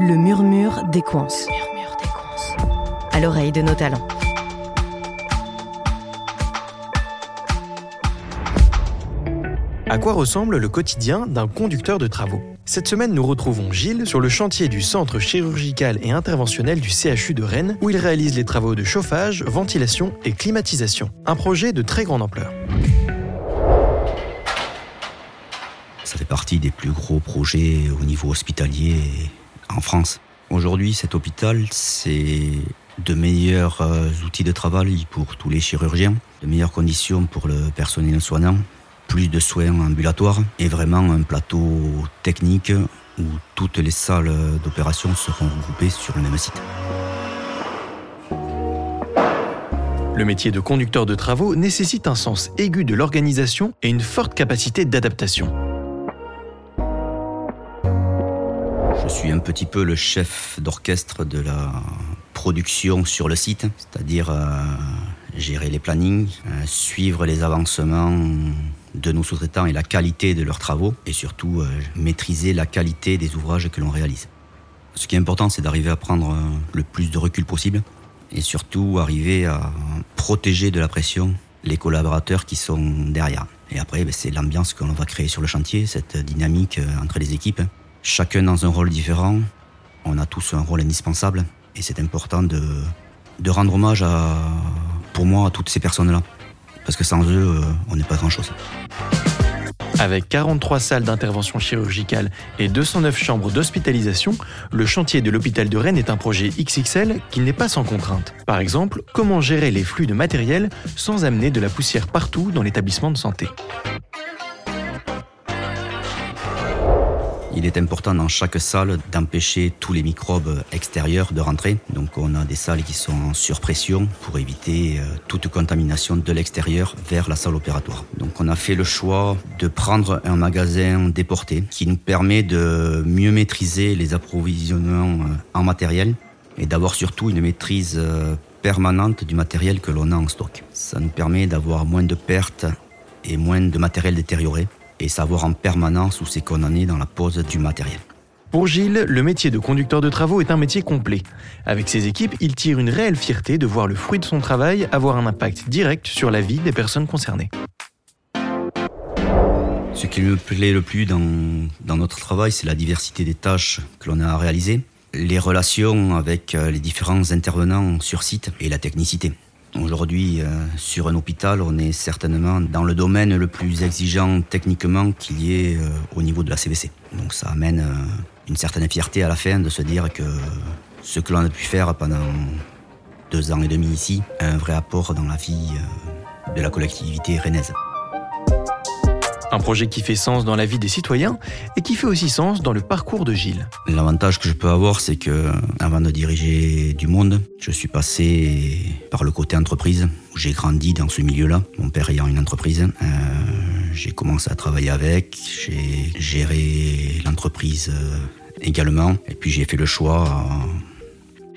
Le murmure des coins. À l'oreille de nos talents. À quoi ressemble le quotidien d'un conducteur de travaux? Cette semaine, nous retrouvons Gilles sur le chantier du Centre chirurgical et interventionnel du CHU de Rennes, où il réalise les travaux de chauffage, ventilation et climatisation. Un projet de très grande ampleur. Ça fait partie des plus gros projets au niveau hospitalier en France. Aujourd'hui, cet hôpital, c'est de meilleurs euh, outils de travail pour tous les chirurgiens, de meilleures conditions pour le personnel soignant, plus de soins ambulatoires et vraiment un plateau technique où toutes les salles d'opération seront regroupées sur le même site. Le métier de conducteur de travaux nécessite un sens aigu de l'organisation et une forte capacité d'adaptation. Suis un petit peu le chef d'orchestre de la production sur le site, c'est-à-dire euh, gérer les plannings, euh, suivre les avancements de nos sous-traitants et la qualité de leurs travaux, et surtout euh, maîtriser la qualité des ouvrages que l'on réalise. Ce qui est important, c'est d'arriver à prendre le plus de recul possible, et surtout arriver à protéger de la pression les collaborateurs qui sont derrière. Et après, ben, c'est l'ambiance que l'on va créer sur le chantier, cette dynamique entre les équipes, chacun dans un rôle différent. On a tous un rôle indispensable, et c'est important de, rendre hommage à, pour moi à toutes ces personnes-là. Parce que sans eux, euh, on n'est pas grand-chose. Avec 43 salles d'intervention chirurgicale et 209 chambres d'hospitalisation, le chantier de l'hôpital de Rennes est un projet XXL qui n'est pas sans contrainte. Par exemple, comment gérer les flux de matériel sans amener de la poussière partout dans l'établissement de santé? Il est important dans chaque salle d'empêcher tous les microbes extérieurs de rentrer. Donc on a des salles qui sont en surpression pour éviter euh, toute contamination de l'extérieur vers la salle opératoire. Donc on a fait le choix de prendre un magasin déporté qui nous permet de mieux maîtriser les approvisionnements euh, en matériel et d'avoir surtout une maîtrise euh, permanente du matériel que l'on a en stock. Ça nous permet d'avoir moins de pertes et moins de matériel détérioré et savoir en permanence où c'est qu'on en est dans la pose du matériel. Pour Gilles, le métier de conducteur de travaux est un métier complet. Avec ses équipes, il tire une réelle fierté de voir le fruit de son travail avoir un impact direct sur la vie des personnes concernées. Ce qui me plaît le plus dans, dans notre travail, c'est la diversité des tâches que l'on a à réaliser, les relations avec euh, les différents intervenants sur site et la technicité. Aujourd'hui, euh, sur un hôpital, on est certainement dans le domaine le plus exigeant techniquement qu'il y ait euh, au niveau de la CVC. Donc ça amène euh, une certaine fierté à la fin de se dire que ce que l'on a pu faire pendant deux ans et demi ici a un vrai apport dans la vie de la collectivité rennaise. Un projet qui fait sens dans la vie des citoyens et qui fait aussi sens dans le parcours de Gilles. L'avantage que je peux avoir, c'est que avant de diriger du monde, je suis passé par le côté entreprise, j'ai grandi dans ce milieu-là, mon père ayant une entreprise. Euh, j'ai commencé à travailler avec, j'ai géré l'entreprise euh, également, et puis j'ai fait le choix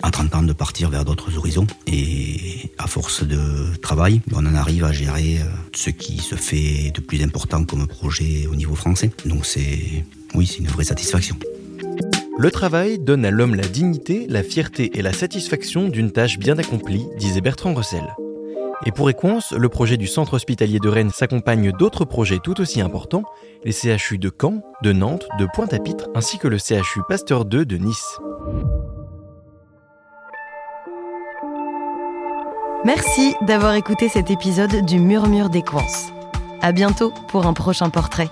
à 30 ans de partir vers d'autres horizons. Et à force de travail, on en arrive à gérer euh, ce qui se fait de plus important comme projet au niveau français. Donc c'est, oui, c'est une vraie satisfaction. Le travail donne à l'homme la dignité, la fierté et la satisfaction d'une tâche bien accomplie, disait Bertrand Russell. Et pour Equance, le projet du centre hospitalier de Rennes s'accompagne d'autres projets tout aussi importants, les CHU de Caen, de Nantes, de Pointe-à-Pitre, ainsi que le CHU Pasteur 2 de Nice. Merci d'avoir écouté cet épisode du Murmure des Coins. À bientôt pour un prochain portrait.